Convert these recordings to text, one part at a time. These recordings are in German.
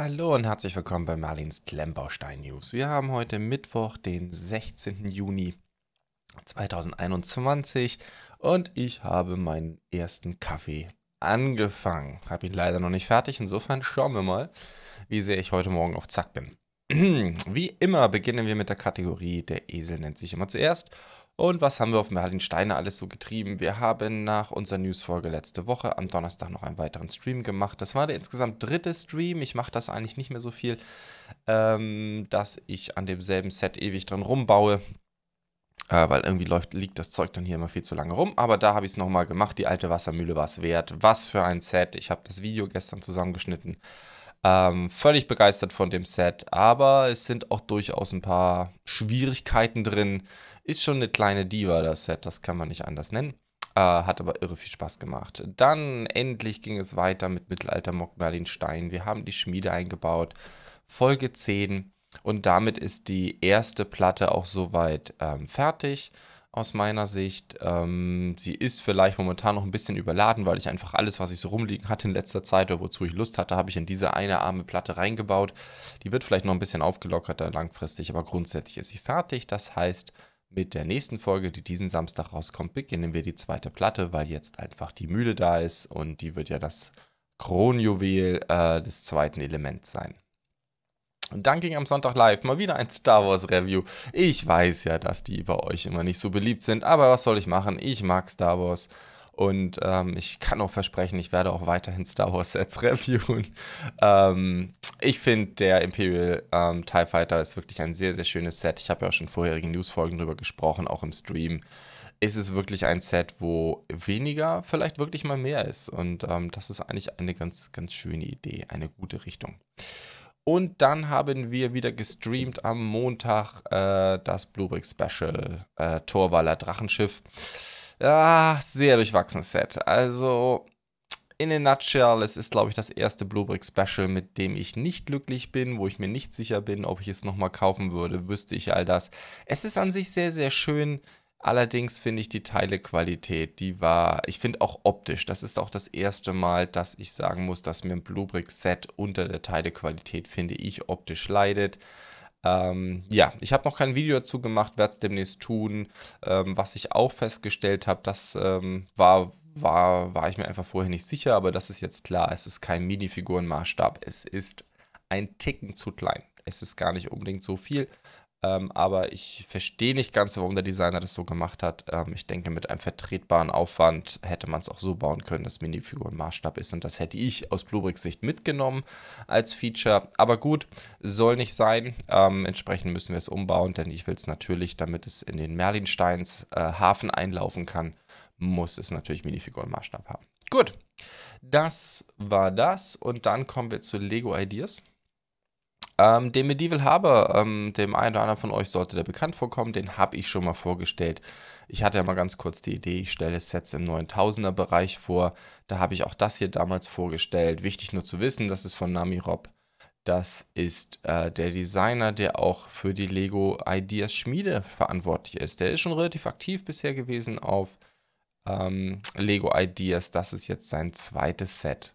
Hallo und herzlich willkommen bei Marlins Klemmbaustein News. Wir haben heute Mittwoch, den 16. Juni 2021 und ich habe meinen ersten Kaffee angefangen. Habe ihn leider noch nicht fertig, insofern schauen wir mal, wie sehr ich heute Morgen auf Zack bin. Wie immer beginnen wir mit der Kategorie Der Esel nennt sich immer zuerst und was haben wir auf Merlin Steine alles so getrieben? Wir haben nach unserer Newsfolge letzte Woche am Donnerstag noch einen weiteren Stream gemacht. Das war der insgesamt dritte Stream. Ich mache das eigentlich nicht mehr so viel, ähm, dass ich an demselben Set ewig dran rumbaue. Äh, weil irgendwie läuft, liegt das Zeug dann hier immer viel zu lange rum. Aber da habe ich es nochmal gemacht. Die alte Wassermühle war es wert. Was für ein Set. Ich habe das Video gestern zusammengeschnitten. Ähm, völlig begeistert von dem Set. Aber es sind auch durchaus ein paar Schwierigkeiten drin ist schon eine kleine Diva, das Set, das kann man nicht anders nennen. Äh, hat aber irre viel Spaß gemacht. Dann endlich ging es weiter mit Mittelalter Mock Merlin Stein. Wir haben die Schmiede eingebaut. Folge 10. Und damit ist die erste Platte auch soweit ähm, fertig aus meiner Sicht. Ähm, sie ist vielleicht momentan noch ein bisschen überladen, weil ich einfach alles, was ich so rumliegen hatte in letzter Zeit oder wozu ich Lust hatte, habe ich in diese eine arme Platte reingebaut. Die wird vielleicht noch ein bisschen aufgelockerter langfristig, aber grundsätzlich ist sie fertig. Das heißt, mit der nächsten Folge, die diesen Samstag rauskommt, beginnen wir die zweite Platte, weil jetzt einfach die Mühle da ist und die wird ja das Kronjuwel äh, des zweiten Elements sein. Und dann ging am Sonntag live mal wieder ein Star Wars Review. Ich weiß ja, dass die bei euch immer nicht so beliebt sind, aber was soll ich machen? Ich mag Star Wars und ähm, ich kann auch versprechen, ich werde auch weiterhin Star Wars Sets reviewen. Ähm, ich finde, der Imperial ähm, TIE Fighter ist wirklich ein sehr, sehr schönes Set. Ich habe ja auch schon vorherigen Newsfolgen darüber gesprochen, auch im Stream. Ist es wirklich ein Set, wo weniger vielleicht wirklich mal mehr ist. Und ähm, das ist eigentlich eine ganz, ganz schöne Idee, eine gute Richtung. Und dann haben wir wieder gestreamt am Montag äh, das Bluebrick Special äh, Torwaller Drachenschiff. Ja, sehr durchwachsenes Set. Also, in a nutshell, es ist, glaube ich, das erste Bluebrick Special, mit dem ich nicht glücklich bin, wo ich mir nicht sicher bin, ob ich es nochmal kaufen würde, wüsste ich all das. Es ist an sich sehr, sehr schön. Allerdings finde ich die Teilequalität, die war, ich finde auch optisch, das ist auch das erste Mal, dass ich sagen muss, dass mir ein Bluebrick Set unter der Teilequalität, finde ich, optisch leidet. Ähm, ja, ich habe noch kein Video dazu gemacht, werde es demnächst tun. Ähm, was ich auch festgestellt habe, das ähm, war, war, war ich mir einfach vorher nicht sicher, aber das ist jetzt klar, es ist kein Minifigurenmaßstab. Es ist ein Ticken zu klein. Es ist gar nicht unbedingt so viel. Ähm, aber ich verstehe nicht ganz, warum der Designer das so gemacht hat. Ähm, ich denke, mit einem vertretbaren Aufwand hätte man es auch so bauen können, dass Minifiguren Maßstab ist. Und das hätte ich aus Bluebricks Sicht mitgenommen als Feature. Aber gut, soll nicht sein. Ähm, entsprechend müssen wir es umbauen, denn ich will es natürlich, damit es in den Merlinsteins äh, Hafen einlaufen kann, muss es natürlich Minifiguren Maßstab haben. Gut, das war das. Und dann kommen wir zu Lego Ideas. Ähm, den Medieval Harbor, ähm, dem einen oder anderen von euch sollte der bekannt vorkommen, den habe ich schon mal vorgestellt. Ich hatte ja mal ganz kurz die Idee, ich stelle Sets im 9000er Bereich vor. Da habe ich auch das hier damals vorgestellt. Wichtig nur zu wissen, das ist von Nami Rob. Das ist äh, der Designer, der auch für die Lego Ideas Schmiede verantwortlich ist. Der ist schon relativ aktiv bisher gewesen auf ähm, Lego Ideas. Das ist jetzt sein zweites Set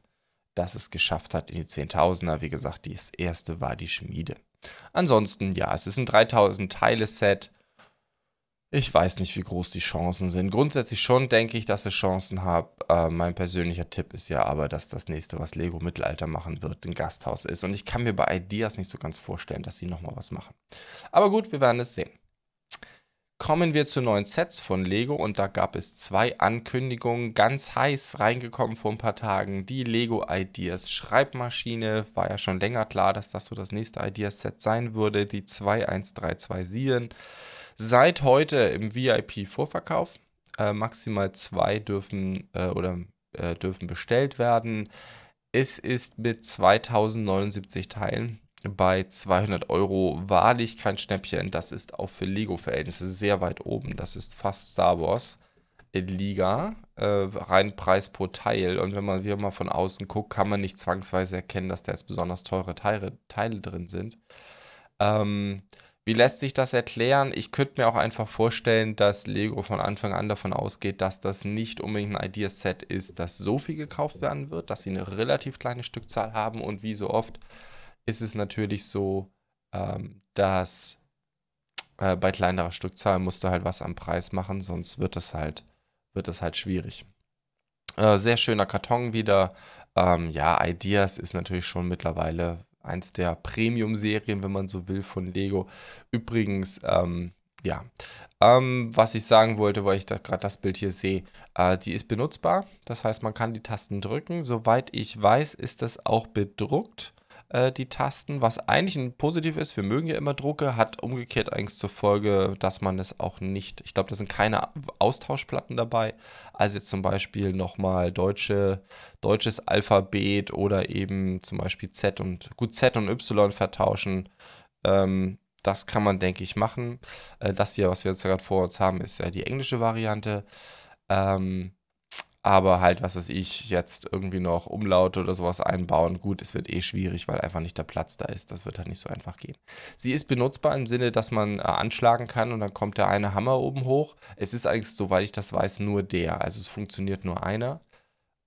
dass es geschafft hat in die Zehntausender. Wie gesagt, das erste war die Schmiede. Ansonsten, ja, es ist ein 3000 Teile-Set. Ich weiß nicht, wie groß die Chancen sind. Grundsätzlich schon denke ich, dass ich Chancen habe. Äh, mein persönlicher Tipp ist ja aber, dass das nächste, was Lego Mittelalter machen wird, ein Gasthaus ist. Und ich kann mir bei Ideas nicht so ganz vorstellen, dass sie nochmal was machen. Aber gut, wir werden es sehen. Kommen wir zu neuen Sets von Lego und da gab es zwei Ankündigungen, ganz heiß reingekommen vor ein paar Tagen. Die Lego Ideas Schreibmaschine, war ja schon länger klar, dass das so das nächste Ideas-Set sein würde, die 2137. Seit heute im VIP-Vorverkauf. Äh, maximal zwei dürfen äh, oder äh, dürfen bestellt werden. Es ist mit 2079 Teilen bei 200 Euro wahrlich kein Schnäppchen. Das ist auch für Lego-Verhältnisse sehr weit oben. Das ist fast Star Wars in Liga, äh, rein Preis pro Teil. Und wenn man wieder mal von außen guckt, kann man nicht zwangsweise erkennen, dass da jetzt besonders teure Teile, Teile drin sind. Ähm, wie lässt sich das erklären? Ich könnte mir auch einfach vorstellen, dass Lego von Anfang an davon ausgeht, dass das nicht unbedingt ein Ideaset ist, das so viel gekauft werden wird, dass sie eine relativ kleine Stückzahl haben und wie so oft ist es natürlich so, ähm, dass äh, bei kleinerer Stückzahl musst du halt was am Preis machen, sonst wird das halt, wird das halt schwierig. Äh, sehr schöner Karton wieder. Ähm, ja, Ideas ist natürlich schon mittlerweile eins der Premium-Serien, wenn man so will, von Lego. Übrigens, ähm, ja, ähm, was ich sagen wollte, weil ich da gerade das Bild hier sehe, äh, die ist benutzbar. Das heißt, man kann die Tasten drücken. Soweit ich weiß, ist das auch bedruckt äh, die Tasten, was eigentlich ein Positiv ist. Wir mögen ja immer Drucke, hat umgekehrt eigentlich zur Folge, dass man es auch nicht, ich glaube, da sind keine Austauschplatten dabei. Also jetzt zum Beispiel nochmal deutsche, deutsches Alphabet oder eben zum Beispiel Z und, gut, Z und Y vertauschen. Ähm, das kann man, denke ich, machen. Äh, das hier, was wir jetzt gerade vor uns haben, ist ja die englische Variante. Ähm, aber halt, was weiß ich, jetzt irgendwie noch Umlaute oder sowas einbauen. Gut, es wird eh schwierig, weil einfach nicht der Platz da ist. Das wird halt nicht so einfach gehen. Sie ist benutzbar im Sinne, dass man äh, anschlagen kann und dann kommt der eine Hammer oben hoch. Es ist eigentlich, soweit ich das weiß, nur der. Also es funktioniert nur einer.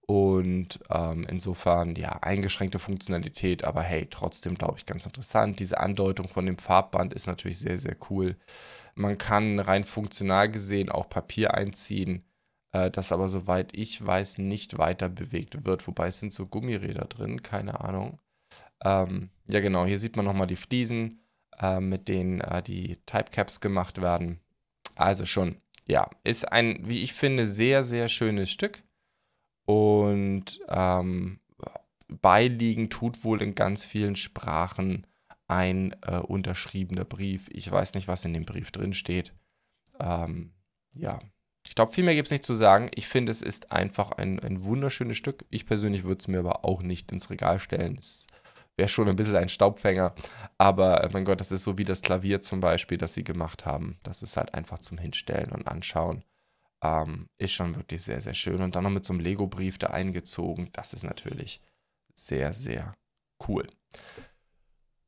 Und ähm, insofern, ja, eingeschränkte Funktionalität, aber hey, trotzdem, glaube ich, ganz interessant. Diese Andeutung von dem Farbband ist natürlich sehr, sehr cool. Man kann rein funktional gesehen auch Papier einziehen äh, das aber, soweit ich weiß, nicht weiter bewegt wird. Wobei es sind so Gummiräder drin, keine Ahnung. Ähm, ja, genau, hier sieht man nochmal die Fliesen, äh, mit denen äh, die Typecaps gemacht werden. Also schon, ja, ist ein, wie ich finde, sehr, sehr schönes Stück. Und ähm, beiliegen tut wohl in ganz vielen Sprachen ein äh, unterschriebener Brief. Ich weiß nicht, was in dem Brief drin steht. Ähm, ja, ich glaube, viel mehr gibt es nicht zu sagen. Ich finde, es ist einfach ein, ein wunderschönes Stück. Ich persönlich würde es mir aber auch nicht ins Regal stellen. Es wäre schon ein bisschen ein Staubfänger. Aber äh, mein Gott, das ist so wie das Klavier zum Beispiel, das sie gemacht haben. Das ist halt einfach zum Hinstellen und Anschauen. Ähm, ist schon wirklich sehr, sehr schön. Und dann noch mit so einem Lego-Brief da eingezogen. Das ist natürlich sehr, sehr cool.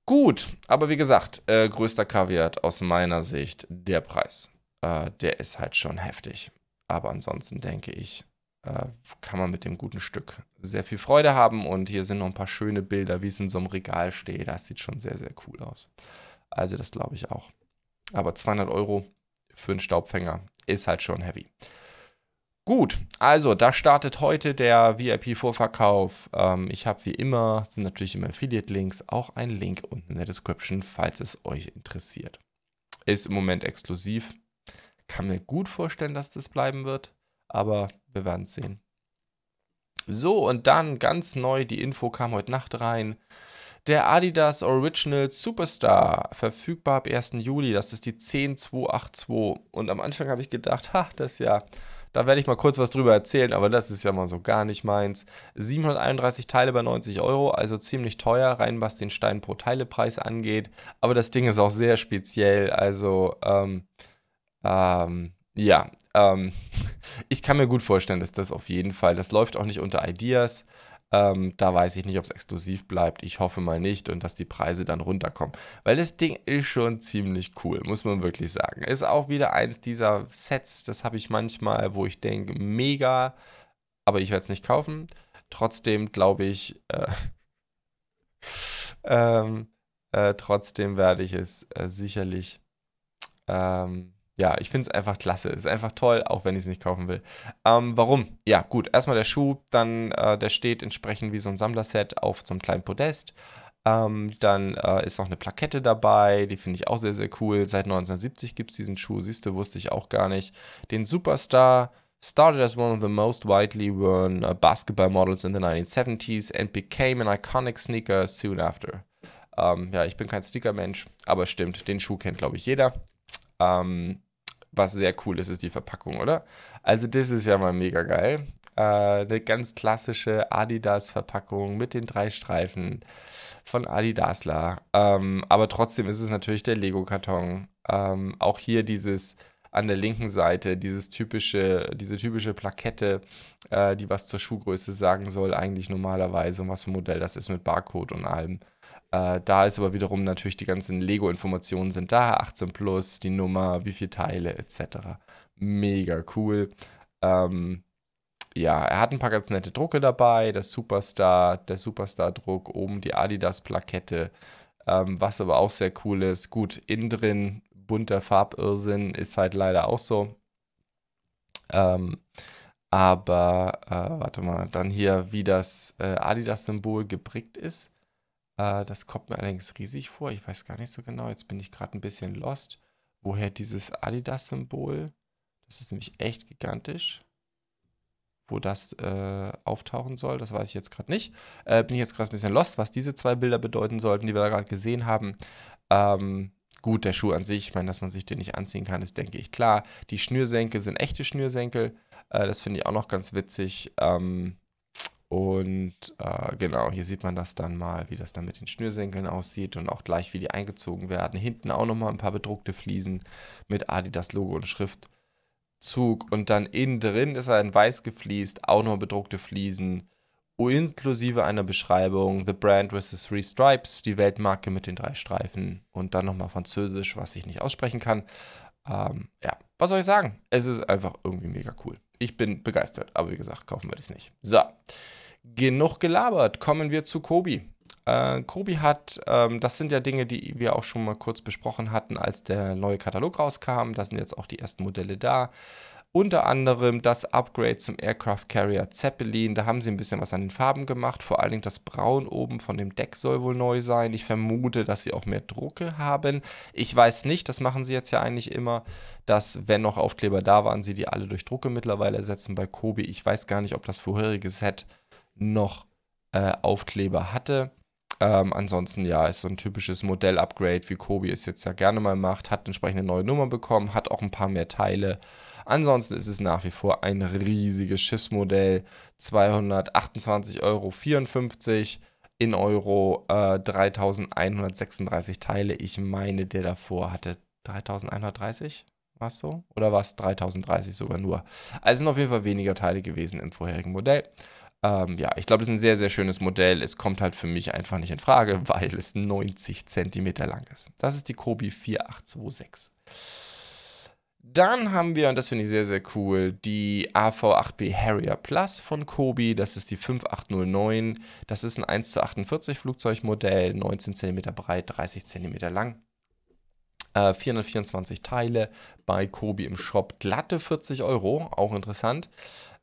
Gut, aber wie gesagt, äh, größter Kaviar aus meiner Sicht der Preis äh, der ist halt schon heftig. Aber ansonsten denke ich, äh, kann man mit dem guten Stück sehr viel Freude haben. Und hier sind noch ein paar schöne Bilder, wie es in so einem Regal steht. Das sieht schon sehr, sehr cool aus. Also das glaube ich auch. Aber 200 Euro für einen Staubfänger ist halt schon heavy. Gut, also da startet heute der VIP-Vorverkauf. Ähm, ich habe wie immer, sind natürlich immer Affiliate-Links, auch einen Link unten in der Description, falls es euch interessiert. Ist im Moment exklusiv, kann mir gut vorstellen, dass das bleiben wird, aber wir werden es sehen. So, und dann ganz neu, die Info kam heute Nacht rein. Der Adidas Original Superstar, verfügbar ab 1. Juli, das ist die 10282. Und am Anfang habe ich gedacht, ha, das ja, da werde ich mal kurz was drüber erzählen, aber das ist ja mal so gar nicht meins. 731 Teile bei 90 Euro, also ziemlich teuer, rein was den Stein pro Teilepreis angeht. Aber das Ding ist auch sehr speziell, also ähm, ähm, ja, ähm, ich kann mir gut vorstellen, dass das auf jeden Fall, das läuft auch nicht unter Ideas. Ähm, da weiß ich nicht, ob es exklusiv bleibt. Ich hoffe mal nicht und dass die Preise dann runterkommen. Weil das Ding ist schon ziemlich cool, muss man wirklich sagen. Ist auch wieder eins dieser Sets, das habe ich manchmal, wo ich denke, mega, aber ich werde es nicht kaufen. Trotzdem glaube ich, äh, ähm, äh, trotzdem werde ich es äh, sicherlich ähm, ja, ich finde es einfach klasse. Ist einfach toll, auch wenn ich es nicht kaufen will. Ähm, warum? Ja, gut. Erstmal der Schuh, dann äh, der steht entsprechend wie so ein Sammlerset auf so einem kleinen Podest. Ähm, dann äh, ist noch eine Plakette dabei, die finde ich auch sehr, sehr cool. Seit 1970 gibt es diesen Schuh, siehst du, wusste ich auch gar nicht. Den Superstar started as one of the most widely worn uh, basketball models in the 1970s and became an iconic sneaker soon after. Ähm, ja, ich bin kein Sneaker-Mensch, aber stimmt, den Schuh kennt, glaube ich, jeder. Ähm, was sehr cool ist, ist die Verpackung, oder? Also das ist ja mal mega geil. Äh, eine ganz klassische Adidas-Verpackung mit den drei Streifen von Adidasler. Ähm, aber trotzdem ist es natürlich der Lego-Karton. Ähm, auch hier dieses an der linken Seite, dieses typische, diese typische Plakette, äh, die was zur Schuhgröße sagen soll, eigentlich normalerweise und was für ein Modell das ist mit Barcode und allem. Äh, da ist aber wiederum natürlich die ganzen Lego-Informationen sind da, 18 plus, die Nummer, wie viele Teile etc. Mega cool. Ähm, ja, er hat ein paar ganz nette Drucke dabei. Der Superstar, der Superstar-Druck, oben die Adidas-Plakette, ähm, was aber auch sehr cool ist. Gut, innen drin bunter Farbirrsinn ist halt leider auch so. Ähm, aber, äh, warte mal, dann hier, wie das äh, Adidas-Symbol geprickt ist. Äh, das kommt mir allerdings riesig vor. Ich weiß gar nicht so genau. Jetzt bin ich gerade ein bisschen lost. Woher dieses Adidas-Symbol? Das ist nämlich echt gigantisch. Wo das äh, auftauchen soll, das weiß ich jetzt gerade nicht. Äh, bin ich jetzt gerade ein bisschen lost, was diese zwei Bilder bedeuten sollten, die wir da gerade gesehen haben. Ähm, gut, der Schuh an sich, ich meine, dass man sich den nicht anziehen kann, ist, denke ich, klar. Die Schnürsenkel sind echte Schnürsenkel. Äh, das finde ich auch noch ganz witzig. Ähm, und äh, genau, hier sieht man das dann mal, wie das dann mit den Schnürsenkeln aussieht und auch gleich, wie die eingezogen werden. Hinten auch nochmal ein paar bedruckte Fliesen mit Adidas Logo und Schriftzug. Und dann innen drin ist er in weiß gefliest, auch noch bedruckte Fliesen, inklusive einer Beschreibung: The Brand with the Three Stripes, die Weltmarke mit den drei Streifen und dann nochmal Französisch, was ich nicht aussprechen kann. Ähm, ja, was soll ich sagen? Es ist einfach irgendwie mega cool. Ich bin begeistert, aber wie gesagt, kaufen wir das nicht. So, genug gelabert. Kommen wir zu Kobi. Äh, Kobi hat, ähm, das sind ja Dinge, die wir auch schon mal kurz besprochen hatten, als der neue Katalog rauskam. Da sind jetzt auch die ersten Modelle da. Unter anderem das Upgrade zum Aircraft Carrier Zeppelin. Da haben sie ein bisschen was an den Farben gemacht. Vor allen Dingen das Braun oben von dem Deck soll wohl neu sein. Ich vermute, dass sie auch mehr Drucke haben. Ich weiß nicht, das machen sie jetzt ja eigentlich immer, dass, wenn noch Aufkleber da waren, sie die alle durch Drucke mittlerweile ersetzen bei Kobi. Ich weiß gar nicht, ob das vorherige Set noch äh, Aufkleber hatte. Ähm, ansonsten, ja, ist so ein typisches Modell-Upgrade, wie Kobi es jetzt ja gerne mal macht. Hat entsprechende neue Nummer bekommen, hat auch ein paar mehr Teile. Ansonsten ist es nach wie vor ein riesiges Schiffsmodell. 228,54 Euro in Euro, äh, 3136 Teile. Ich meine, der davor hatte 3130. War es so? Oder war es 3030 sogar nur? Also sind auf jeden Fall weniger Teile gewesen im vorherigen Modell. Ähm, ja, ich glaube, das ist ein sehr, sehr schönes Modell. Es kommt halt für mich einfach nicht in Frage, weil es 90 cm lang ist. Das ist die Kobi 4826. Dann haben wir, und das finde ich sehr, sehr cool, die AV8B Harrier Plus von Kobi. Das ist die 5809. Das ist ein 1 zu 48 Flugzeugmodell, 19 cm breit, 30 cm lang. 424 äh, Teile bei Kobi im Shop. Glatte 40 Euro, auch interessant.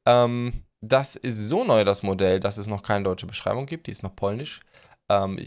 Ähm, das ist so neu, das Modell, dass es noch keine deutsche Beschreibung gibt. Die ist noch polnisch. Ähm,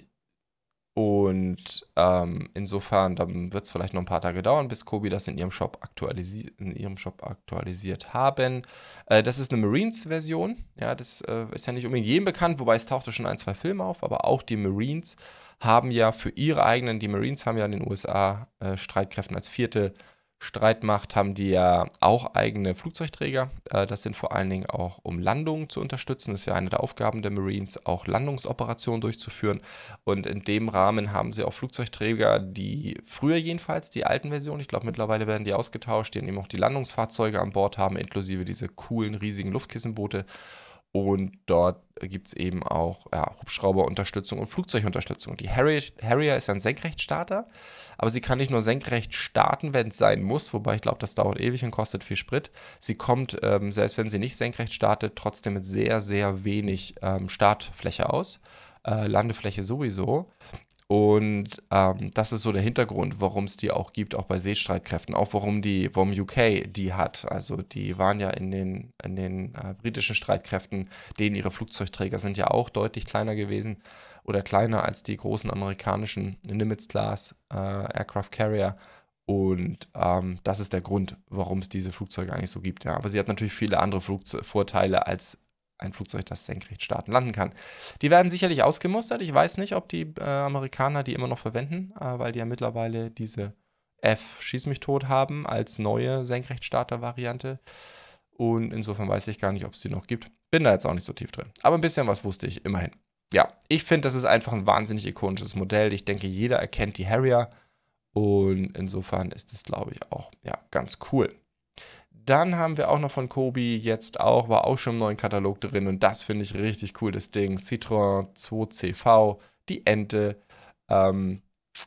und ähm, insofern, dann wird es vielleicht noch ein paar Tage dauern, bis Kobi das in ihrem Shop, aktualisi in ihrem Shop aktualisiert haben. Äh, das ist eine Marines-Version. Ja, das äh, ist ja nicht unbedingt jedem bekannt, wobei es tauchte schon ein, zwei Filme auf, aber auch die Marines haben ja für ihre eigenen, die Marines haben ja in den USA äh, Streitkräften als vierte Streitmacht haben die ja auch eigene Flugzeugträger. Äh, das sind vor allen Dingen auch, um Landungen zu unterstützen. Das ist ja eine der Aufgaben der Marines, auch Landungsoperationen durchzuführen. Und in dem Rahmen haben sie auch Flugzeugträger, die früher jedenfalls, die alten Versionen, ich glaube mittlerweile werden die ausgetauscht, die eben auch die Landungsfahrzeuge an Bord haben, inklusive diese coolen, riesigen Luftkissenboote. Und dort gibt es eben auch ja, Hubschrauberunterstützung und Flugzeugunterstützung. Die Harrier, ist ein Senkrechtstarter, aber sie kann nicht nur senkrecht starten, wenn es sein muss, wobei ich glaube, das dauert ewig und kostet viel Sprit. Sie kommt, ähm, selbst wenn sie nicht senkrecht startet, trotzdem mit sehr, sehr wenig ähm, Startfläche aus. Äh, Landefläche sowieso. Und ähm, das ist so der Hintergrund, warum es die auch gibt, auch bei Seestreitkräften. Auch warum die, warum UK die hat. Also die waren ja in den, in den äh, britischen Streitkräften, denen ihre Flugzeugträger sind ja auch deutlich kleiner gewesen oder kleiner als die großen amerikanischen Nimitz-Class äh, Aircraft Carrier. Und ähm, das ist der Grund, warum es diese Flugzeuge eigentlich so gibt. Ja. Aber sie hat natürlich viele andere Flugze Vorteile als ein Flugzeug, das senkrecht starten, landen kann. Die werden sicherlich ausgemustert. Ich weiß nicht, ob die äh, Amerikaner die immer noch verwenden, äh, weil die ja mittlerweile diese F Schieß mich tot haben als neue Senkrechtstarter-Variante. Und insofern weiß ich gar nicht, ob es die noch gibt. Bin da jetzt auch nicht so tief drin. Aber ein bisschen was wusste ich immerhin. Ja, ich finde, das ist einfach ein wahnsinnig ikonisches Modell. Ich denke, jeder erkennt die Harrier. Und insofern ist es, glaube ich, auch ja, ganz cool. Dann haben wir auch noch von Kobi jetzt auch, war auch schon im neuen Katalog drin und das finde ich richtig cool, das Ding. Citroën 2CV, die Ente. Ähm,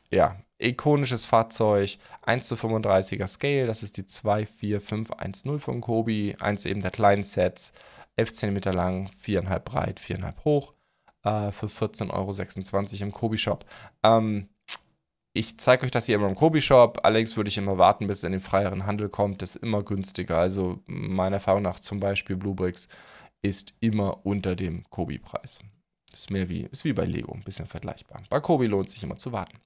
ja, ikonisches Fahrzeug, 1 zu 35er Scale, das ist die 24510 von Kobi, eins eben der kleinen Sets. 11 cm lang, 4,5 breit, 4,5 hoch, äh, für 14,26 Euro im Kobi-Shop. Ähm, ich zeige euch das hier immer im Kobi-Shop. Allerdings würde ich immer warten, bis es in den freieren Handel kommt. Das ist immer günstiger. Also meiner Erfahrung nach zum Beispiel Bluebricks ist immer unter dem Kobi-Preis. Ist mehr wie, ist wie bei Lego, ein bisschen vergleichbar. Bei Kobi lohnt sich immer zu warten.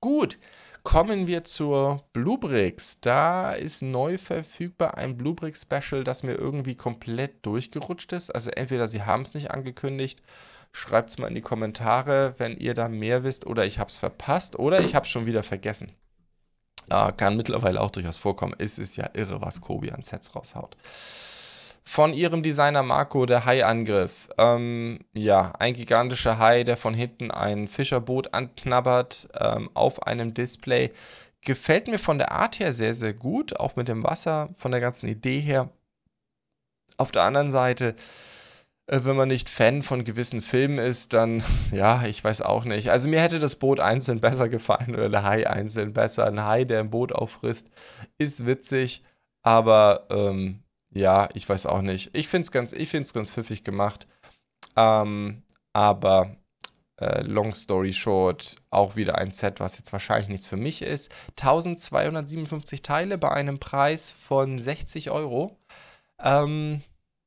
Gut, kommen wir zur Bluebricks. Da ist neu verfügbar ein Bluebricks Special, das mir irgendwie komplett durchgerutscht ist. Also entweder sie haben es nicht angekündigt Schreibt es mal in die Kommentare, wenn ihr da mehr wisst oder ich habe es verpasst oder ich habe es schon wieder vergessen. Äh, kann mittlerweile auch durchaus vorkommen. Es ist ja irre, was Kobi an Sets raushaut. Von ihrem Designer Marco, der Haiangriff. Ähm, ja, ein gigantischer Hai, der von hinten ein Fischerboot anknabbert ähm, auf einem Display. Gefällt mir von der Art her sehr, sehr gut, auch mit dem Wasser, von der ganzen Idee her. Auf der anderen Seite wenn man nicht Fan von gewissen Filmen ist, dann, ja, ich weiß auch nicht. Also mir hätte das Boot einzeln besser gefallen oder der Hai einzeln besser. Ein Hai, der ein Boot auffrisst, ist witzig, aber ähm, ja, ich weiß auch nicht. Ich finde es ganz, ganz pfiffig gemacht. Ähm, aber äh, long story short, auch wieder ein Set, was jetzt wahrscheinlich nichts für mich ist. 1257 Teile bei einem Preis von 60 Euro. Ähm,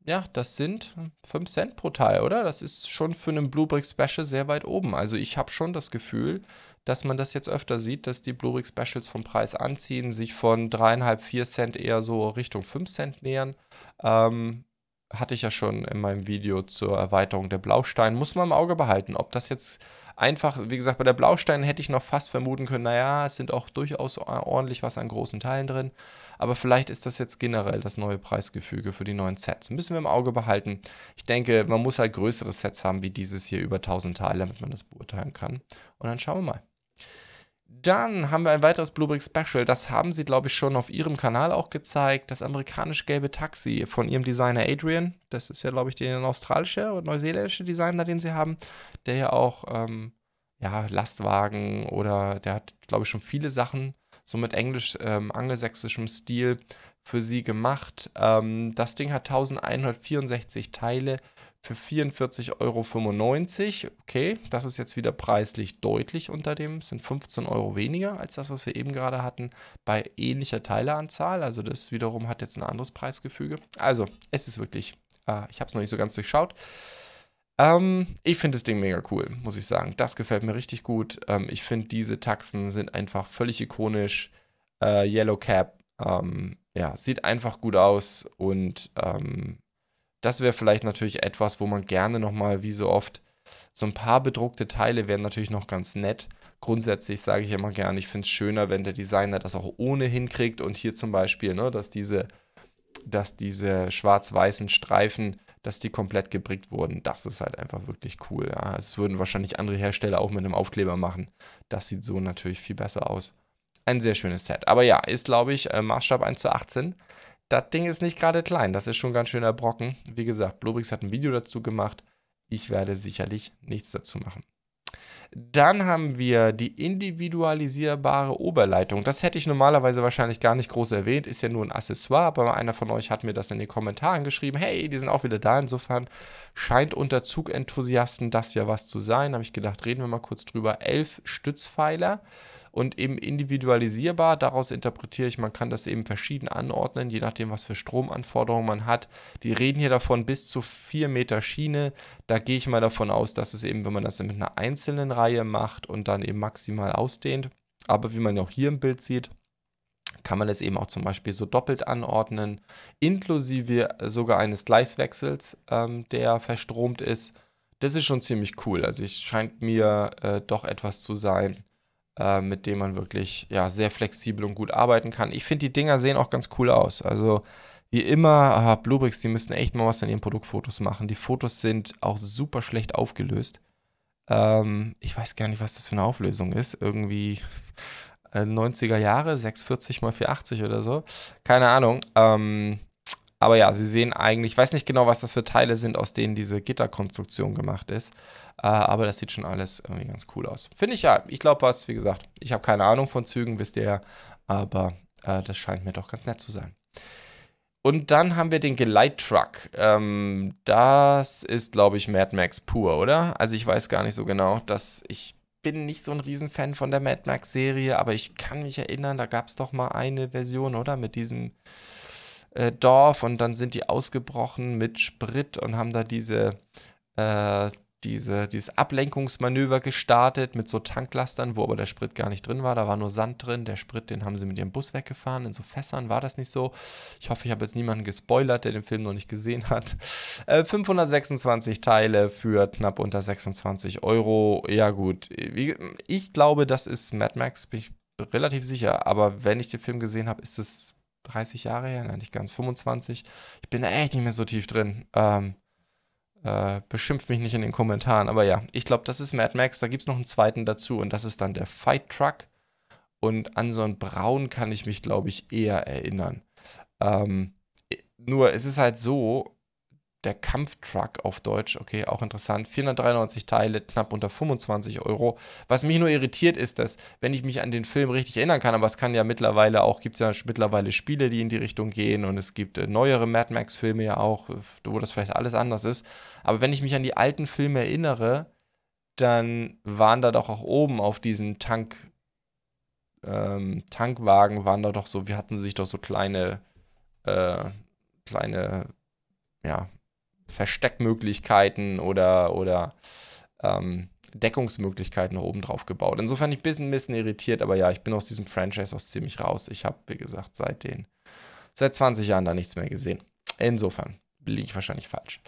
ja, das sind 5 Cent pro Teil, oder? Das ist schon für einen Bluebrick Special sehr weit oben. Also ich habe schon das Gefühl, dass man das jetzt öfter sieht, dass die Bluebrick Specials vom Preis anziehen, sich von 3,5, 4 Cent eher so Richtung 5 Cent nähern. Ähm, hatte ich ja schon in meinem Video zur Erweiterung der Blaustein. Muss man im Auge behalten, ob das jetzt einfach, wie gesagt, bei der Blaustein hätte ich noch fast vermuten können, naja, es sind auch durchaus ordentlich was an großen Teilen drin. Aber vielleicht ist das jetzt generell das neue Preisgefüge für die neuen Sets. Müssen wir im Auge behalten. Ich denke, man muss halt größere Sets haben wie dieses hier über 1000 Teile, damit man das beurteilen kann. Und dann schauen wir mal. Dann haben wir ein weiteres Bluebrick Special. Das haben sie, glaube ich, schon auf ihrem Kanal auch gezeigt. Das amerikanisch-gelbe Taxi von ihrem Designer Adrian. Das ist ja, glaube ich, der australische oder neuseeländische Designer, den sie haben. Der ja auch ähm, ja, Lastwagen oder der hat, glaube ich, schon viele Sachen so mit englisch-angelsächsischem ähm, Stil für sie gemacht. Ähm, das Ding hat 1164 Teile für 44,95 Euro. Okay, das ist jetzt wieder preislich deutlich unter dem. Es sind 15 Euro weniger als das, was wir eben gerade hatten, bei ähnlicher Teileanzahl. Also das wiederum hat jetzt ein anderes Preisgefüge. Also, es ist wirklich, äh, ich habe es noch nicht so ganz durchschaut. Ähm, ich finde das Ding mega cool, muss ich sagen. Das gefällt mir richtig gut. Ähm, ich finde, diese Taxen sind einfach völlig ikonisch. Äh, Yellow Cap, ähm, ja, sieht einfach gut aus und ähm, das wäre vielleicht natürlich etwas, wo man gerne nochmal, wie so oft, so ein paar bedruckte Teile wären natürlich noch ganz nett. Grundsätzlich sage ich immer gerne, ich finde es schöner, wenn der Designer das auch ohne hinkriegt und hier zum Beispiel, ne, dass diese, dass diese schwarz-weißen Streifen, dass die komplett gebrickt wurden. Das ist halt einfach wirklich cool. Ja. Das würden wahrscheinlich andere Hersteller auch mit einem Aufkleber machen. Das sieht so natürlich viel besser aus. Ein sehr schönes Set. Aber ja, ist, glaube ich, äh, Maßstab 1 zu 18 das Ding ist nicht gerade klein. Das ist schon ganz schön erbrocken. Wie gesagt, Bluebrix hat ein Video dazu gemacht. Ich werde sicherlich nichts dazu machen. Dann haben wir die individualisierbare Oberleitung. Das hätte ich normalerweise wahrscheinlich gar nicht groß erwähnt, ist ja nur ein Accessoire, aber einer von euch hat mir das in den Kommentaren geschrieben. Hey, die sind auch wieder da. Insofern scheint unter Zugenthusiasten das ja was zu sein. Habe ich gedacht, reden wir mal kurz drüber. Elf Stützpfeiler und eben individualisierbar. Daraus interpretiere ich, man kann das eben verschieden anordnen, je nachdem, was für Stromanforderungen man hat. Die reden hier davon bis zu 4 Meter Schiene. Da gehe ich mal davon aus, dass es eben, wenn man das mit einer einzelnen Reihe macht und dann eben maximal ausdehnt. Aber wie man auch hier im Bild sieht, kann man es eben auch zum Beispiel so doppelt anordnen, inklusive sogar eines Gleiswechsels, ähm, der verstromt ist. Das ist schon ziemlich cool. Also es scheint mir äh, doch etwas zu sein, äh, mit dem man wirklich ja, sehr flexibel und gut arbeiten kann. Ich finde, die Dinger sehen auch ganz cool aus. Also wie immer, aha, Bluebricks, die müssten echt mal was an ihren Produktfotos machen. Die Fotos sind auch super schlecht aufgelöst. Ähm, ich weiß gar nicht, was das für eine Auflösung ist. Irgendwie äh, 90er Jahre, 640 x 480 oder so. Keine Ahnung. Ähm, aber ja, sie sehen eigentlich, ich weiß nicht genau, was das für Teile sind, aus denen diese Gitterkonstruktion gemacht ist. Äh, aber das sieht schon alles irgendwie ganz cool aus. Finde ich ja. Ich glaube was, wie gesagt, ich habe keine Ahnung von Zügen, wisst ihr ja. Aber äh, das scheint mir doch ganz nett zu sein. Und dann haben wir den Geleittruck. Ähm, das ist, glaube ich, Mad Max pur, oder? Also ich weiß gar nicht so genau, dass ich bin nicht so ein Riesenfan von der Mad Max-Serie, aber ich kann mich erinnern, da gab es doch mal eine Version, oder? Mit diesem äh, Dorf und dann sind die ausgebrochen mit Sprit und haben da diese äh, diese, dieses Ablenkungsmanöver gestartet mit so Tanklastern, wo aber der Sprit gar nicht drin war. Da war nur Sand drin. Der Sprit, den haben sie mit ihrem Bus weggefahren. In so Fässern war das nicht so. Ich hoffe, ich habe jetzt niemanden gespoilert, der den Film noch nicht gesehen hat. Äh, 526 Teile für knapp unter 26 Euro. Ja, gut. Ich glaube, das ist Mad Max, bin ich relativ sicher. Aber wenn ich den Film gesehen habe, ist es 30 Jahre her, nein, nicht ganz 25. Ich bin echt nicht mehr so tief drin. Ähm, äh, beschimpft mich nicht in den Kommentaren, aber ja, ich glaube, das ist Mad Max. Da gibt es noch einen zweiten dazu und das ist dann der Fight Truck. Und an so einen Braun kann ich mich, glaube ich, eher erinnern. Ähm, nur es ist halt so, der Kampftruck auf Deutsch, okay, auch interessant. 493 Teile, knapp unter 25 Euro. Was mich nur irritiert ist, dass, wenn ich mich an den Film richtig erinnern kann, aber es kann ja mittlerweile auch, gibt es ja mittlerweile Spiele, die in die Richtung gehen und es gibt äh, neuere Mad Max-Filme ja auch, wo das vielleicht alles anders ist. Aber wenn ich mich an die alten Filme erinnere, dann waren da doch auch oben auf diesen Tank, ähm, Tankwagen, waren da doch so, wir hatten sich doch so kleine, äh, kleine, ja, Versteckmöglichkeiten oder, oder ähm, Deckungsmöglichkeiten oben drauf gebaut. Insofern ich ein bisschen, ein bisschen irritiert, aber ja, ich bin aus diesem Franchise aus ziemlich raus. Ich habe, wie gesagt, seit den, seit 20 Jahren da nichts mehr gesehen. Insofern liege ich wahrscheinlich falsch.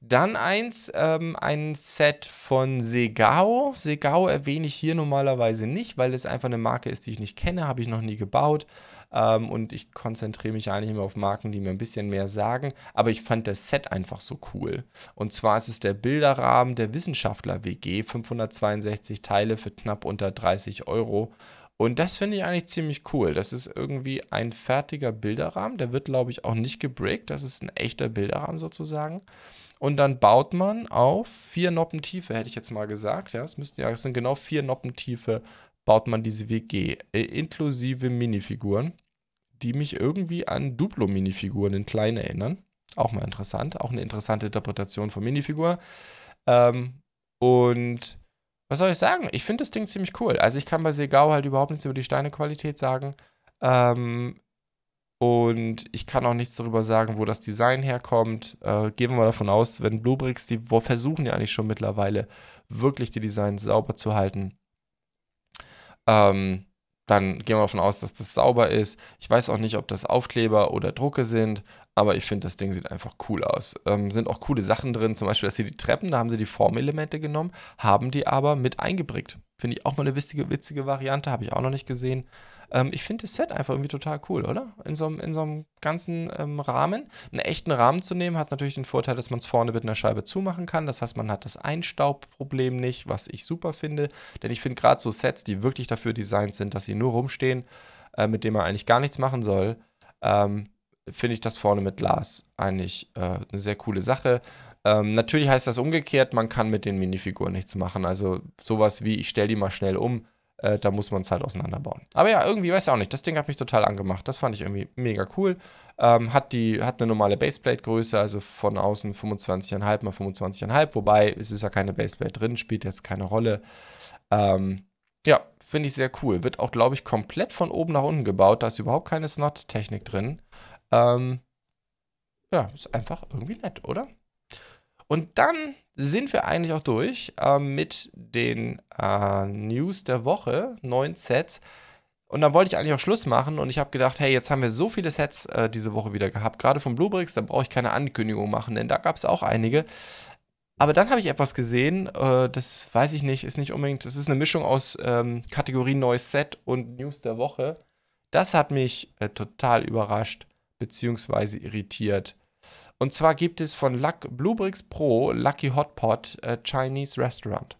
Dann eins, ähm, ein Set von Segao. Segao erwähne ich hier normalerweise nicht, weil es einfach eine Marke ist, die ich nicht kenne, habe ich noch nie gebaut. Ähm, und ich konzentriere mich eigentlich immer auf Marken, die mir ein bisschen mehr sagen. Aber ich fand das Set einfach so cool. Und zwar ist es der Bilderrahmen der Wissenschaftler-WG, 562 Teile für knapp unter 30 Euro. Und das finde ich eigentlich ziemlich cool. Das ist irgendwie ein fertiger Bilderrahmen. Der wird, glaube ich, auch nicht gebreakt. Das ist ein echter Bilderrahmen sozusagen. Und dann baut man auf vier Noppen Tiefe, hätte ich jetzt mal gesagt. Ja, es müssten ja, es sind genau vier Noppen Tiefe baut man diese WG, äh, inklusive Minifiguren, die mich irgendwie an Duplo-Minifiguren in klein erinnern. Auch mal interessant, auch eine interessante Interpretation von Minifigur. Ähm, und was soll ich sagen? Ich finde das Ding ziemlich cool. Also ich kann bei Segao halt überhaupt nichts über die Steinequalität sagen. Ähm, und ich kann auch nichts darüber sagen, wo das Design herkommt. Äh, gehen wir mal davon aus, wenn Bluebricks, die versuchen ja eigentlich schon mittlerweile, wirklich die Designs sauber zu halten, ähm, dann gehen wir davon aus, dass das sauber ist. Ich weiß auch nicht, ob das Aufkleber oder Drucke sind, aber ich finde, das Ding sieht einfach cool aus. Ähm, sind auch coole Sachen drin, zum Beispiel, dass sie die Treppen, da haben sie die Formelemente genommen, haben die aber mit eingebrickt. Finde ich auch mal eine witzige, witzige Variante, habe ich auch noch nicht gesehen. Ähm, ich finde das Set einfach irgendwie total cool, oder? In so, in so einem ganzen ähm, Rahmen. Einen echten Rahmen zu nehmen, hat natürlich den Vorteil, dass man es vorne mit einer Scheibe zumachen kann. Das heißt, man hat das Einstaubproblem nicht, was ich super finde. Denn ich finde gerade so Sets, die wirklich dafür designt sind, dass sie nur rumstehen, äh, mit denen man eigentlich gar nichts machen soll, ähm, finde ich das vorne mit Glas eigentlich äh, eine sehr coole Sache. Ähm, natürlich heißt das umgekehrt, man kann mit den Minifiguren nichts machen. Also sowas wie, ich stelle die mal schnell um, äh, da muss man es halt auseinanderbauen. Aber ja, irgendwie, weiß ich auch nicht, das Ding hat mich total angemacht. Das fand ich irgendwie mega cool. Ähm, hat, die, hat eine normale Baseplate-Größe, also von außen 25,5 mal 25,5, wobei es ist ja keine Baseplate drin, spielt jetzt keine Rolle. Ähm, ja, finde ich sehr cool. Wird auch, glaube ich, komplett von oben nach unten gebaut. Da ist überhaupt keine Snot-Technik drin. Ähm, ja, ist einfach irgendwie nett, oder? Und dann sind wir eigentlich auch durch äh, mit den äh, News der Woche, neun Sets. Und dann wollte ich eigentlich auch Schluss machen und ich habe gedacht, hey, jetzt haben wir so viele Sets äh, diese Woche wieder gehabt, gerade von Bluebricks, da brauche ich keine Ankündigung machen, denn da gab es auch einige. Aber dann habe ich etwas gesehen, äh, das weiß ich nicht, ist nicht unbedingt, es ist eine Mischung aus ähm, Kategorie neues Set und News der Woche. Das hat mich äh, total überrascht bzw. irritiert. Und zwar gibt es von Luck, Bluebricks Pro Lucky Hot Pot äh, Chinese Restaurant.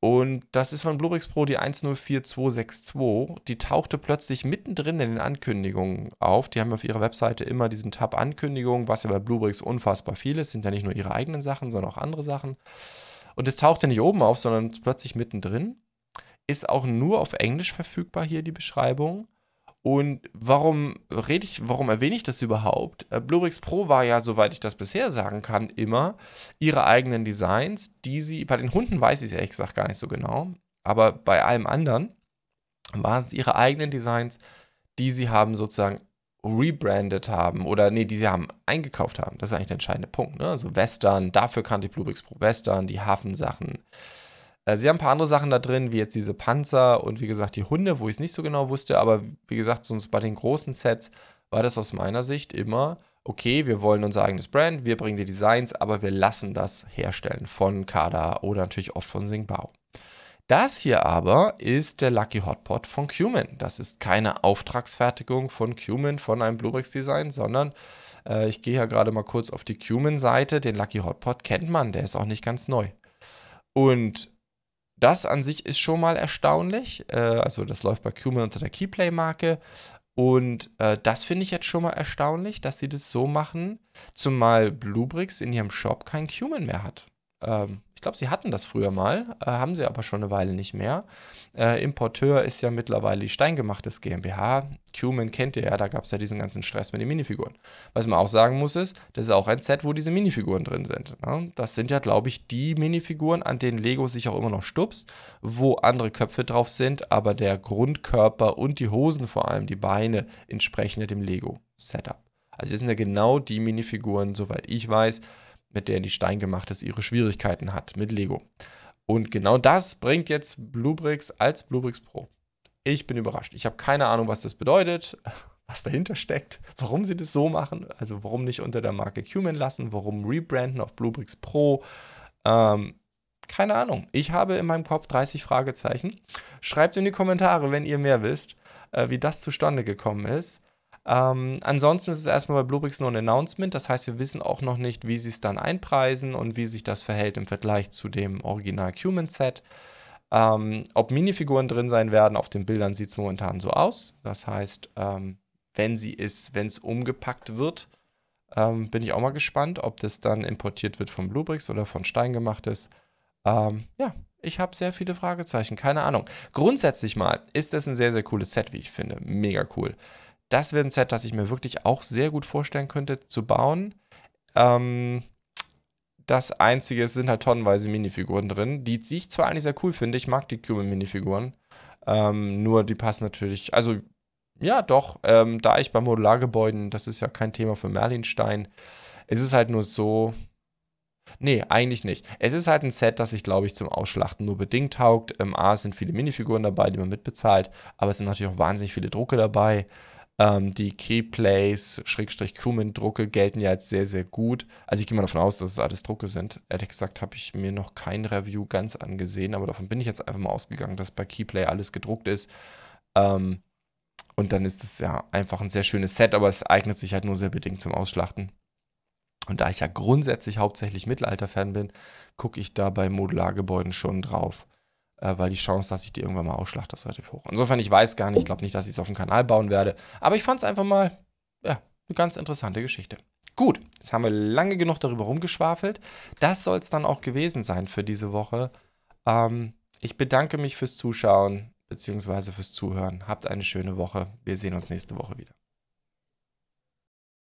Und das ist von Bluebricks Pro die 104262. Die tauchte plötzlich mittendrin in den Ankündigungen auf. Die haben auf ihrer Webseite immer diesen Tab Ankündigungen, was ja bei Bluebricks unfassbar viel ist. Sind ja nicht nur ihre eigenen Sachen, sondern auch andere Sachen. Und es tauchte nicht oben auf, sondern plötzlich mittendrin. Ist auch nur auf Englisch verfügbar hier die Beschreibung. Und warum rede ich, warum erwähne ich das überhaupt? Äh, Bluebricks Pro war ja, soweit ich das bisher sagen kann, immer ihre eigenen Designs, die sie, bei den Hunden weiß ich es ehrlich gesagt gar nicht so genau, aber bei allem anderen waren es ihre eigenen Designs, die sie haben sozusagen rebrandet haben oder nee, die sie haben eingekauft haben. Das ist eigentlich der entscheidende Punkt. Ne? Also Western, dafür kannte ich Bluebricks Pro Western, die Hafensachen. Sie haben ein paar andere Sachen da drin, wie jetzt diese Panzer und wie gesagt die Hunde, wo ich es nicht so genau wusste, aber wie gesagt, sonst bei den großen Sets war das aus meiner Sicht immer, okay, wir wollen unser eigenes Brand, wir bringen die Designs, aber wir lassen das herstellen von Kada oder natürlich oft von Singbao. Das hier aber ist der Lucky Hotpot von Cumin. Das ist keine Auftragsfertigung von Cumin, von einem Bluebricks Design, sondern äh, ich gehe ja gerade mal kurz auf die Cumin-Seite. Den Lucky Hotpot kennt man, der ist auch nicht ganz neu. Und das an sich ist schon mal erstaunlich. Äh, also das läuft bei Cumin unter der Keyplay-Marke. Und äh, das finde ich jetzt schon mal erstaunlich, dass sie das so machen, zumal Bluebricks in ihrem Shop kein Cumin mehr hat. Ähm, ich glaube, sie hatten das früher mal, äh, haben sie aber schon eine Weile nicht mehr. Äh, Importeur ist ja mittlerweile die Steingemachtes GmbH. Cumin kennt ihr ja, da gab es ja diesen ganzen Stress mit den Minifiguren. Was man auch sagen muss, ist, das ist auch ein Set, wo diese Minifiguren drin sind. Ne? Das sind ja, glaube ich, die Minifiguren, an denen Lego sich auch immer noch stupst, wo andere Köpfe drauf sind, aber der Grundkörper und die Hosen vor allem, die Beine, entsprechen dem Lego-Setup. Also das sind ja genau die Minifiguren, soweit ich weiß, mit der die Steingemachtes ihre Schwierigkeiten hat mit Lego. Und genau das bringt jetzt Bluebricks als Bluebricks Pro. Ich bin überrascht. Ich habe keine Ahnung, was das bedeutet, was dahinter steckt, warum sie das so machen. Also warum nicht unter der Marke Cumin lassen, warum rebranden auf Bluebricks Pro. Ähm, keine Ahnung. Ich habe in meinem Kopf 30 Fragezeichen. Schreibt in die Kommentare, wenn ihr mehr wisst, äh, wie das zustande gekommen ist. Ähm, ansonsten ist es erstmal bei Bluebricks nur ein Announcement, das heißt, wir wissen auch noch nicht, wie sie es dann einpreisen und wie sich das verhält im Vergleich zu dem Original Cumin Set. Ähm, ob Minifiguren drin sein werden, auf den Bildern sieht es momentan so aus. Das heißt, ähm, wenn sie ist, wenn es umgepackt wird, ähm, bin ich auch mal gespannt, ob das dann importiert wird von Bluebricks oder von Stein gemacht ist. Ähm, ja, ich habe sehr viele Fragezeichen, keine Ahnung. Grundsätzlich mal ist das ein sehr, sehr cooles Set, wie ich finde. Mega cool. Das wäre ein Set, das ich mir wirklich auch sehr gut vorstellen könnte zu bauen. Ähm, das Einzige, es sind halt tonnenweise Minifiguren drin, die, die ich zwar eigentlich sehr cool finde. Ich mag die Cuban-Minifiguren. Ähm, nur die passen natürlich, also ja, doch, ähm, da ich bei Modulargebäuden, das ist ja kein Thema für Merlinstein, es ist halt nur so. Nee, eigentlich nicht. Es ist halt ein Set, das sich, glaube ich, zum Ausschlachten nur bedingt taugt. Im A sind viele Minifiguren dabei, die man mitbezahlt, aber es sind natürlich auch wahnsinnig viele Drucke dabei. Ähm, die Keyplays, Schrägstrich Cumin-Drucke gelten ja als sehr, sehr gut. Also ich gehe mal davon aus, dass es alles Drucke sind. Ehrlich gesagt habe ich mir noch kein Review ganz angesehen, aber davon bin ich jetzt einfach mal ausgegangen, dass bei Keyplay alles gedruckt ist. Ähm, und dann ist es ja einfach ein sehr schönes Set, aber es eignet sich halt nur sehr bedingt zum Ausschlachten. Und da ich ja grundsätzlich hauptsächlich Mittelalter-Fan bin, gucke ich da bei Modulargebäuden schon drauf weil die Chance, dass ich die irgendwann mal ausschlachte, ist relativ hoch. Insofern, ich weiß gar nicht, ich glaube nicht, dass ich es auf dem Kanal bauen werde, aber ich fand es einfach mal, ja, eine ganz interessante Geschichte. Gut, jetzt haben wir lange genug darüber rumgeschwafelt. Das soll es dann auch gewesen sein für diese Woche. Ähm, ich bedanke mich fürs Zuschauen bzw. fürs Zuhören. Habt eine schöne Woche. Wir sehen uns nächste Woche wieder.